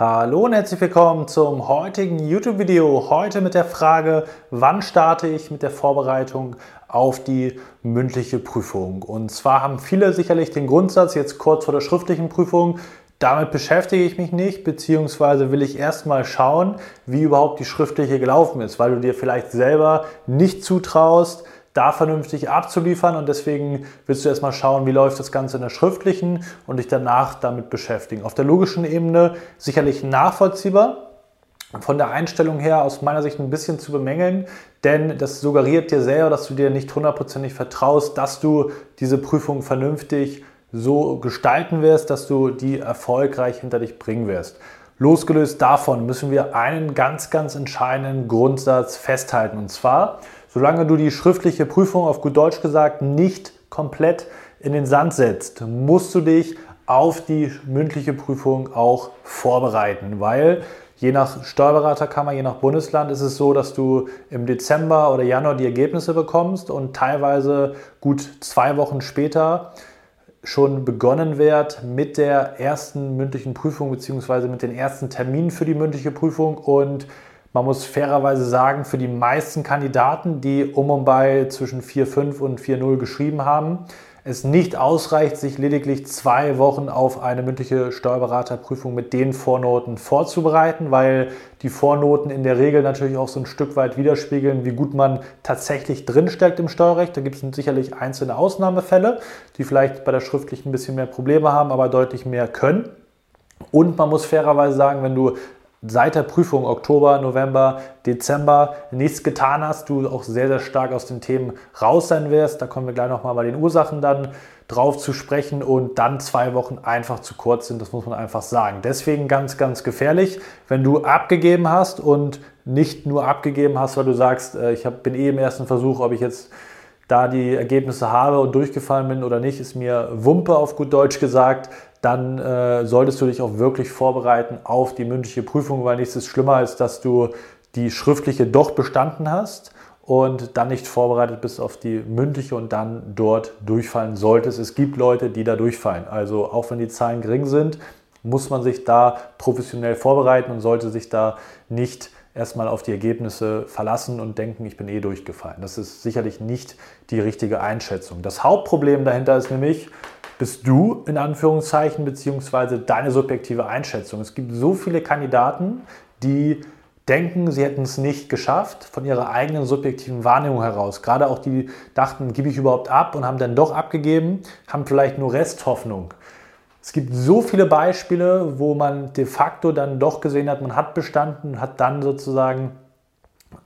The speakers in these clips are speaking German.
Hallo und herzlich willkommen zum heutigen YouTube-Video. Heute mit der Frage, wann starte ich mit der Vorbereitung auf die mündliche Prüfung? Und zwar haben viele sicherlich den Grundsatz, jetzt kurz vor der schriftlichen Prüfung, damit beschäftige ich mich nicht, beziehungsweise will ich erstmal schauen, wie überhaupt die schriftliche gelaufen ist, weil du dir vielleicht selber nicht zutraust, da vernünftig abzuliefern und deswegen willst du erstmal schauen, wie läuft das Ganze in der schriftlichen und dich danach damit beschäftigen. Auf der logischen Ebene sicherlich nachvollziehbar, von der Einstellung her aus meiner Sicht ein bisschen zu bemängeln, denn das suggeriert dir selber, dass du dir nicht hundertprozentig vertraust, dass du diese Prüfung vernünftig so gestalten wirst, dass du die erfolgreich hinter dich bringen wirst. Losgelöst davon müssen wir einen ganz, ganz entscheidenden Grundsatz festhalten und zwar, Solange du die schriftliche Prüfung auf gut Deutsch gesagt nicht komplett in den Sand setzt, musst du dich auf die mündliche Prüfung auch vorbereiten, weil je nach Steuerberaterkammer, je nach Bundesland ist es so, dass du im Dezember oder Januar die Ergebnisse bekommst und teilweise gut zwei Wochen später schon begonnen wird mit der ersten mündlichen Prüfung bzw. mit den ersten Terminen für die mündliche Prüfung und man muss fairerweise sagen, für die meisten Kandidaten, die um und bei zwischen 4,5 und 4,0 geschrieben haben, es nicht ausreicht, sich lediglich zwei Wochen auf eine mündliche Steuerberaterprüfung mit den Vornoten vorzubereiten, weil die Vornoten in der Regel natürlich auch so ein Stück weit widerspiegeln, wie gut man tatsächlich drinsteckt im Steuerrecht. Da gibt es sicherlich einzelne Ausnahmefälle, die vielleicht bei der schriftlichen ein bisschen mehr Probleme haben, aber deutlich mehr können. Und man muss fairerweise sagen, wenn du seit der Prüfung Oktober, November, Dezember nichts getan hast, du auch sehr, sehr stark aus den Themen raus sein wirst. Da kommen wir gleich nochmal bei den Ursachen dann drauf zu sprechen und dann zwei Wochen einfach zu kurz sind, das muss man einfach sagen. Deswegen ganz, ganz gefährlich, wenn du abgegeben hast und nicht nur abgegeben hast, weil du sagst, äh, ich bin eh im ersten Versuch, ob ich jetzt da die Ergebnisse habe und durchgefallen bin oder nicht, ist mir Wumpe auf gut Deutsch gesagt dann äh, solltest du dich auch wirklich vorbereiten auf die mündliche Prüfung, weil nichts ist schlimmer, als dass du die schriftliche doch bestanden hast und dann nicht vorbereitet bist auf die mündliche und dann dort durchfallen solltest. Es gibt Leute, die da durchfallen. Also auch wenn die Zahlen gering sind, muss man sich da professionell vorbereiten und sollte sich da nicht erstmal auf die Ergebnisse verlassen und denken, ich bin eh durchgefallen. Das ist sicherlich nicht die richtige Einschätzung. Das Hauptproblem dahinter ist nämlich, bist du in Anführungszeichen beziehungsweise deine subjektive Einschätzung. Es gibt so viele Kandidaten, die denken, sie hätten es nicht geschafft von ihrer eigenen subjektiven Wahrnehmung heraus. Gerade auch die, die dachten, gebe ich überhaupt ab und haben dann doch abgegeben, haben vielleicht nur Resthoffnung. Es gibt so viele Beispiele, wo man de facto dann doch gesehen hat, man hat bestanden, hat dann sozusagen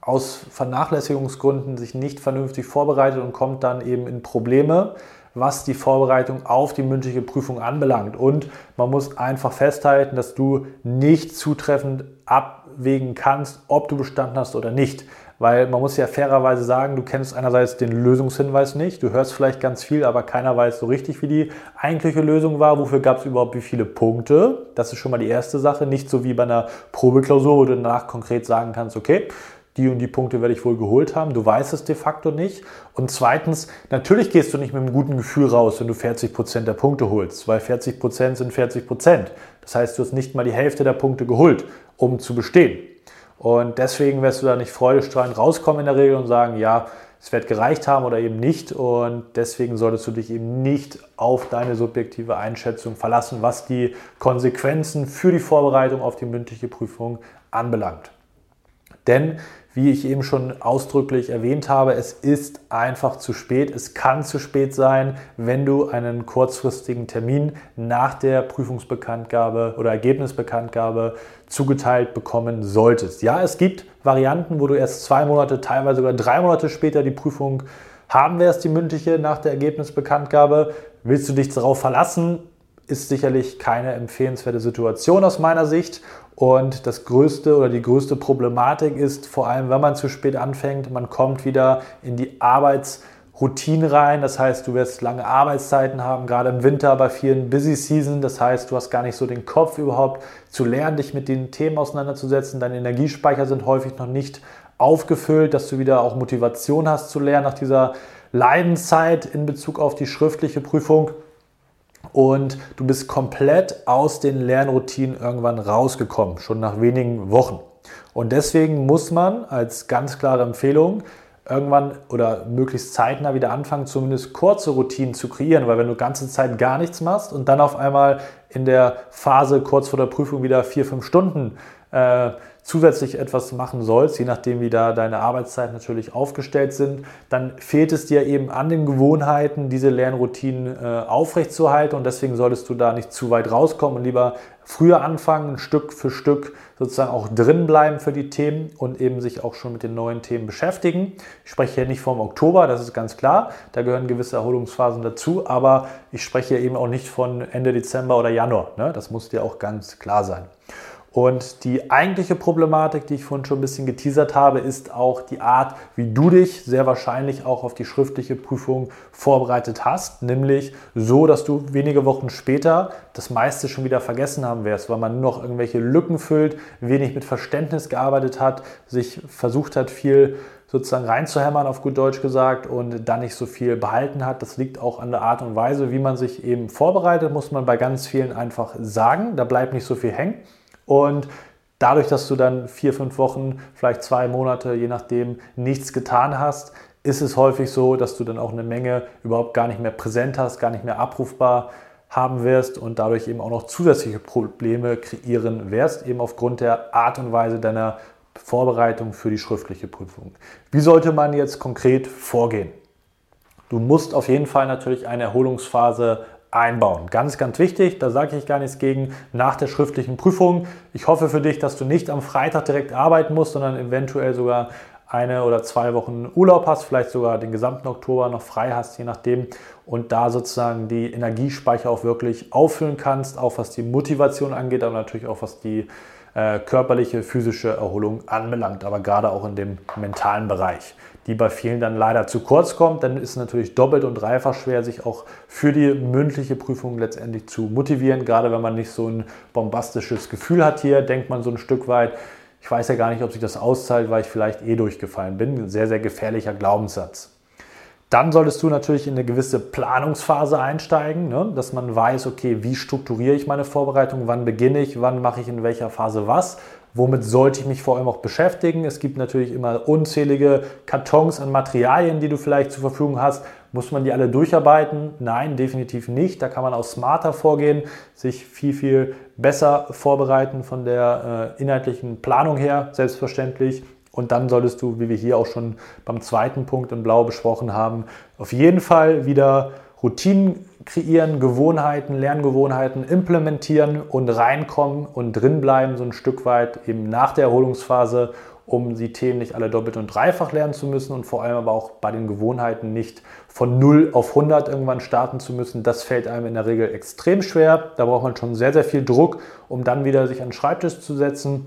aus Vernachlässigungsgründen sich nicht vernünftig vorbereitet und kommt dann eben in Probleme, was die Vorbereitung auf die mündliche Prüfung anbelangt. Und man muss einfach festhalten, dass du nicht zutreffend abwägen kannst, ob du bestanden hast oder nicht. Weil man muss ja fairerweise sagen, du kennst einerseits den Lösungshinweis nicht, du hörst vielleicht ganz viel, aber keiner weiß so richtig, wie die eigentliche Lösung war. Wofür gab es überhaupt wie viele Punkte? Das ist schon mal die erste Sache. Nicht so wie bei einer Probeklausur, wo du danach konkret sagen kannst, okay, die und die Punkte werde ich wohl geholt haben. Du weißt es de facto nicht. Und zweitens, natürlich gehst du nicht mit einem guten Gefühl raus, wenn du 40 Prozent der Punkte holst, weil 40 Prozent sind 40%. Prozent. Das heißt, du hast nicht mal die Hälfte der Punkte geholt, um zu bestehen. Und deswegen wirst du da nicht freudestrahlend rauskommen in der Regel und sagen, ja, es wird gereicht haben oder eben nicht. Und deswegen solltest du dich eben nicht auf deine subjektive Einschätzung verlassen, was die Konsequenzen für die Vorbereitung auf die mündliche Prüfung anbelangt. Denn wie ich eben schon ausdrücklich erwähnt habe, es ist einfach zu spät. Es kann zu spät sein, wenn du einen kurzfristigen Termin nach der Prüfungsbekanntgabe oder Ergebnisbekanntgabe zugeteilt bekommen solltest. Ja, es gibt Varianten, wo du erst zwei Monate, teilweise sogar drei Monate später die Prüfung haben wirst, die mündliche nach der Ergebnisbekanntgabe. Willst du dich darauf verlassen? Ist sicherlich keine empfehlenswerte Situation aus meiner Sicht. Und das größte oder die größte Problematik ist vor allem, wenn man zu spät anfängt, man kommt wieder in die Arbeitsroutine rein. Das heißt, du wirst lange Arbeitszeiten haben, gerade im Winter bei vielen Busy Season. Das heißt, du hast gar nicht so den Kopf überhaupt zu lernen, dich mit den Themen auseinanderzusetzen. Deine Energiespeicher sind häufig noch nicht aufgefüllt, dass du wieder auch Motivation hast zu lernen nach dieser Leidenszeit in Bezug auf die schriftliche Prüfung. Und du bist komplett aus den Lernroutinen irgendwann rausgekommen, schon nach wenigen Wochen. Und deswegen muss man als ganz klare Empfehlung irgendwann oder möglichst zeitnah wieder anfangen, zumindest kurze Routinen zu kreieren, weil wenn du ganze Zeit gar nichts machst und dann auf einmal in der Phase kurz vor der Prüfung wieder vier, fünf Stunden äh, zusätzlich etwas machen sollst, je nachdem wie da deine Arbeitszeiten natürlich aufgestellt sind, dann fehlt es dir eben an den Gewohnheiten, diese Lernroutinen äh, aufrechtzuerhalten und deswegen solltest du da nicht zu weit rauskommen und lieber früher anfangen, Stück für Stück sozusagen auch drin bleiben für die Themen und eben sich auch schon mit den neuen Themen beschäftigen. Ich spreche hier nicht vom Oktober, das ist ganz klar, da gehören gewisse Erholungsphasen dazu, aber ich spreche hier eben auch nicht von Ende Dezember oder Januar, ne? das muss dir auch ganz klar sein. Und die eigentliche Problematik, die ich vorhin schon ein bisschen geteasert habe, ist auch die Art, wie du dich sehr wahrscheinlich auch auf die schriftliche Prüfung vorbereitet hast, nämlich so, dass du wenige Wochen später das meiste schon wieder vergessen haben wirst, weil man nur noch irgendwelche Lücken füllt, wenig mit Verständnis gearbeitet hat, sich versucht hat, viel sozusagen reinzuhämmern, auf gut Deutsch gesagt, und dann nicht so viel behalten hat. Das liegt auch an der Art und Weise, wie man sich eben vorbereitet, muss man bei ganz vielen einfach sagen. Da bleibt nicht so viel hängen. Und dadurch, dass du dann vier, fünf Wochen, vielleicht zwei Monate, je nachdem, nichts getan hast, ist es häufig so, dass du dann auch eine Menge überhaupt gar nicht mehr präsent hast, gar nicht mehr abrufbar haben wirst und dadurch eben auch noch zusätzliche Probleme kreieren wirst, eben aufgrund der Art und Weise deiner Vorbereitung für die schriftliche Prüfung. Wie sollte man jetzt konkret vorgehen? Du musst auf jeden Fall natürlich eine Erholungsphase einbauen. Ganz, ganz wichtig, da sage ich gar nichts gegen, nach der schriftlichen Prüfung. Ich hoffe für dich, dass du nicht am Freitag direkt arbeiten musst, sondern eventuell sogar eine oder zwei Wochen Urlaub hast, vielleicht sogar den gesamten Oktober noch frei hast, je nachdem, und da sozusagen die Energiespeicher auch wirklich auffüllen kannst, auch was die Motivation angeht, aber natürlich auch was die äh, körperliche, physische Erholung anbelangt, aber gerade auch in dem mentalen Bereich die bei vielen dann leider zu kurz kommt, dann ist es natürlich doppelt und dreifach schwer, sich auch für die mündliche Prüfung letztendlich zu motivieren. Gerade wenn man nicht so ein bombastisches Gefühl hat hier, denkt man so ein Stück weit, ich weiß ja gar nicht, ob sich das auszahlt, weil ich vielleicht eh durchgefallen bin. Ein sehr, sehr gefährlicher Glaubenssatz. Dann solltest du natürlich in eine gewisse Planungsphase einsteigen, ne? dass man weiß, okay, wie strukturiere ich meine Vorbereitung, wann beginne ich, wann mache ich in welcher Phase was, womit sollte ich mich vor allem auch beschäftigen. Es gibt natürlich immer unzählige Kartons an Materialien, die du vielleicht zur Verfügung hast. Muss man die alle durcharbeiten? Nein, definitiv nicht. Da kann man auch smarter vorgehen, sich viel, viel besser vorbereiten von der äh, inhaltlichen Planung her, selbstverständlich. Und dann solltest du, wie wir hier auch schon beim zweiten Punkt in Blau besprochen haben, auf jeden Fall wieder Routinen kreieren, Gewohnheiten, Lerngewohnheiten implementieren und reinkommen und drinbleiben, so ein Stück weit eben nach der Erholungsphase, um die Themen nicht alle doppelt und dreifach lernen zu müssen und vor allem aber auch bei den Gewohnheiten nicht von 0 auf 100 irgendwann starten zu müssen. Das fällt einem in der Regel extrem schwer. Da braucht man schon sehr, sehr viel Druck, um dann wieder sich an den Schreibtisch zu setzen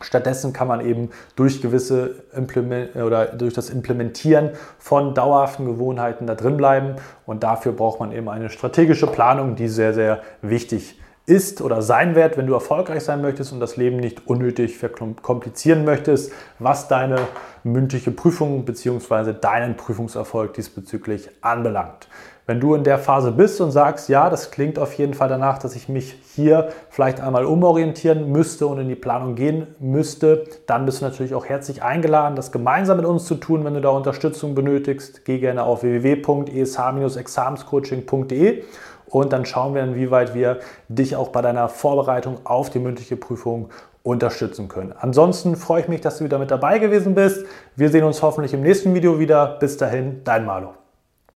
Stattdessen kann man eben durch gewisse Implement oder durch das Implementieren von dauerhaften Gewohnheiten da drin bleiben. Und dafür braucht man eben eine strategische Planung, die sehr, sehr wichtig ist oder sein wird, wenn du erfolgreich sein möchtest und das Leben nicht unnötig verkomplizieren möchtest, was deine mündliche Prüfung bzw. deinen Prüfungserfolg diesbezüglich anbelangt. Wenn du in der Phase bist und sagst, ja, das klingt auf jeden Fall danach, dass ich mich hier vielleicht einmal umorientieren müsste und in die Planung gehen müsste, dann bist du natürlich auch herzlich eingeladen, das gemeinsam mit uns zu tun. Wenn du da Unterstützung benötigst, geh gerne auf www.esh-examenscoaching.de und dann schauen wir, inwieweit wir dich auch bei deiner Vorbereitung auf die mündliche Prüfung unterstützen können. Ansonsten freue ich mich, dass du wieder mit dabei gewesen bist. Wir sehen uns hoffentlich im nächsten Video wieder. Bis dahin, dein Malo.